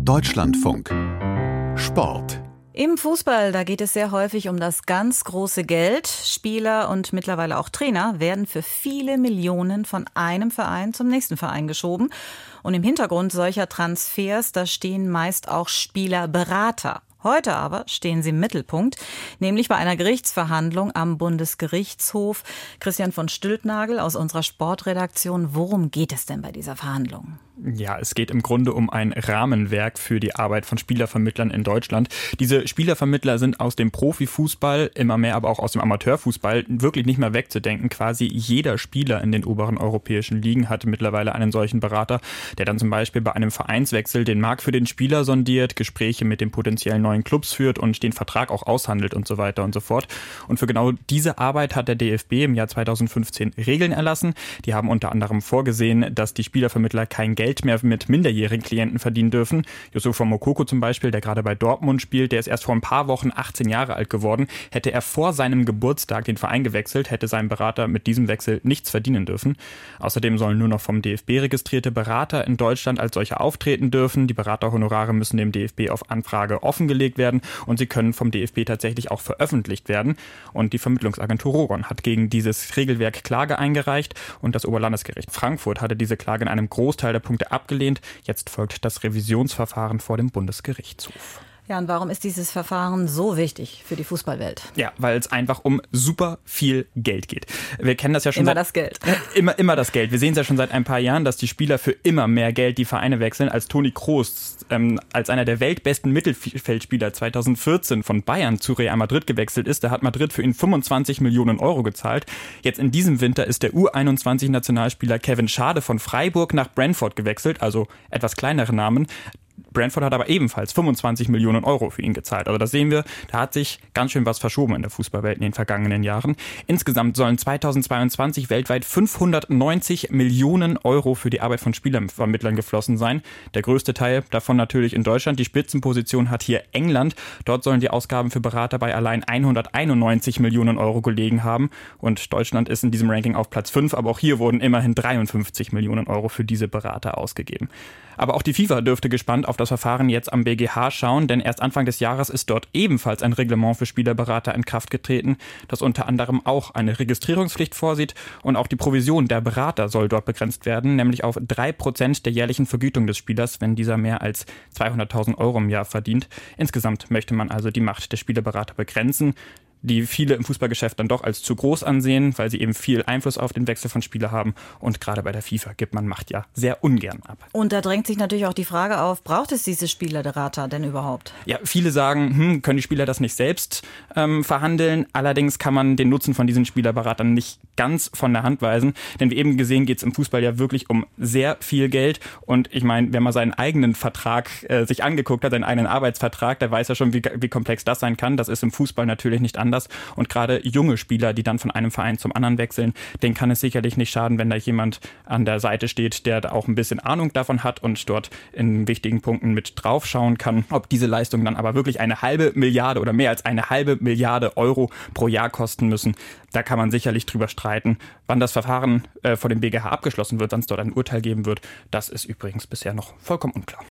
Deutschlandfunk Sport im Fußball, da geht es sehr häufig um das ganz große Geld. Spieler und mittlerweile auch Trainer werden für viele Millionen von einem Verein zum nächsten Verein geschoben. Und im Hintergrund solcher Transfers, da stehen meist auch Spielerberater. Heute aber stehen sie im Mittelpunkt, nämlich bei einer Gerichtsverhandlung am Bundesgerichtshof. Christian von Stülpnagel aus unserer Sportredaktion, worum geht es denn bei dieser Verhandlung? Ja, es geht im Grunde um ein Rahmenwerk für die Arbeit von Spielervermittlern in Deutschland. Diese Spielervermittler sind aus dem Profifußball, immer mehr aber auch aus dem Amateurfußball, wirklich nicht mehr wegzudenken. Quasi jeder Spieler in den oberen europäischen Ligen hat mittlerweile einen solchen Berater, der dann zum Beispiel bei einem Vereinswechsel den Markt für den Spieler sondiert, Gespräche mit den potenziellen neuen Clubs führt und den Vertrag auch aushandelt und so weiter und so fort. Und für genau diese Arbeit hat der DFB im Jahr 2015 Regeln erlassen. Die haben unter anderem vorgesehen, dass die Spielervermittler kein Geld Geld mehr mit minderjährigen Klienten verdienen dürfen. Yusufa Mokoko zum Beispiel, der gerade bei Dortmund spielt, der ist erst vor ein paar Wochen 18 Jahre alt geworden. Hätte er vor seinem Geburtstag den Verein gewechselt, hätte sein Berater mit diesem Wechsel nichts verdienen dürfen. Außerdem sollen nur noch vom DFB registrierte Berater in Deutschland als solche auftreten dürfen. Die Beraterhonorare müssen dem DFB auf Anfrage offengelegt werden und sie können vom DFB tatsächlich auch veröffentlicht werden. Und die Vermittlungsagentur Rogon hat gegen dieses Regelwerk Klage eingereicht und das Oberlandesgericht Frankfurt hatte diese Klage in einem Großteil der Punkte Punkte abgelehnt. Jetzt folgt das Revisionsverfahren vor dem Bundesgerichtshof. Ja, und warum ist dieses Verfahren so wichtig für die Fußballwelt? Ja, weil es einfach um super viel Geld geht. Wir kennen das ja schon immer seit, das Geld. Äh, immer immer das Geld. Wir sehen es ja schon seit ein paar Jahren, dass die Spieler für immer mehr Geld die Vereine wechseln. Als Toni Kroos ähm, als einer der weltbesten Mittelfeldspieler 2014 von Bayern zu Real Madrid gewechselt ist, da hat Madrid für ihn 25 Millionen Euro gezahlt. Jetzt in diesem Winter ist der U21 Nationalspieler Kevin Schade von Freiburg nach Brentford gewechselt, also etwas kleinere Namen. Brentford hat aber ebenfalls 25 Millionen Euro für ihn gezahlt. Also das sehen wir, da hat sich ganz schön was verschoben in der Fußballwelt in den vergangenen Jahren. Insgesamt sollen 2022 weltweit 590 Millionen Euro für die Arbeit von Spielervermittlern geflossen sein. Der größte Teil davon natürlich in Deutschland. Die Spitzenposition hat hier England. Dort sollen die Ausgaben für Berater bei allein 191 Millionen Euro gelegen haben. Und Deutschland ist in diesem Ranking auf Platz 5, aber auch hier wurden immerhin 53 Millionen Euro für diese Berater ausgegeben. Aber auch die FIFA dürfte gespannt auf das Verfahren jetzt am BGH schauen, denn erst Anfang des Jahres ist dort ebenfalls ein Reglement für Spielerberater in Kraft getreten, das unter anderem auch eine Registrierungspflicht vorsieht und auch die Provision der Berater soll dort begrenzt werden, nämlich auf drei Prozent der jährlichen Vergütung des Spielers, wenn dieser mehr als 200.000 Euro im Jahr verdient. Insgesamt möchte man also die Macht der Spielerberater begrenzen die viele im Fußballgeschäft dann doch als zu groß ansehen, weil sie eben viel Einfluss auf den Wechsel von Spieler haben. Und gerade bei der FIFA gibt man Macht ja sehr ungern ab. Und da drängt sich natürlich auch die Frage auf, braucht es diese Spielerberater denn überhaupt? Ja, viele sagen, hm, können die Spieler das nicht selbst ähm, verhandeln? Allerdings kann man den Nutzen von diesen Spielerberatern nicht ganz von der Hand weisen. Denn wie eben gesehen geht es im Fußball ja wirklich um sehr viel Geld. Und ich meine, wenn man seinen eigenen Vertrag äh, sich angeguckt hat, seinen eigenen Arbeitsvertrag, der weiß ja schon, wie, wie komplex das sein kann. Das ist im Fußball natürlich nicht anders anders. Und gerade junge Spieler, die dann von einem Verein zum anderen wechseln, denen kann es sicherlich nicht schaden, wenn da jemand an der Seite steht, der da auch ein bisschen Ahnung davon hat und dort in wichtigen Punkten mit draufschauen kann. Ob diese Leistungen dann aber wirklich eine halbe Milliarde oder mehr als eine halbe Milliarde Euro pro Jahr kosten müssen, da kann man sicherlich drüber streiten. Wann das Verfahren äh, vor dem BGH abgeschlossen wird, wann es dort ein Urteil geben wird, das ist übrigens bisher noch vollkommen unklar.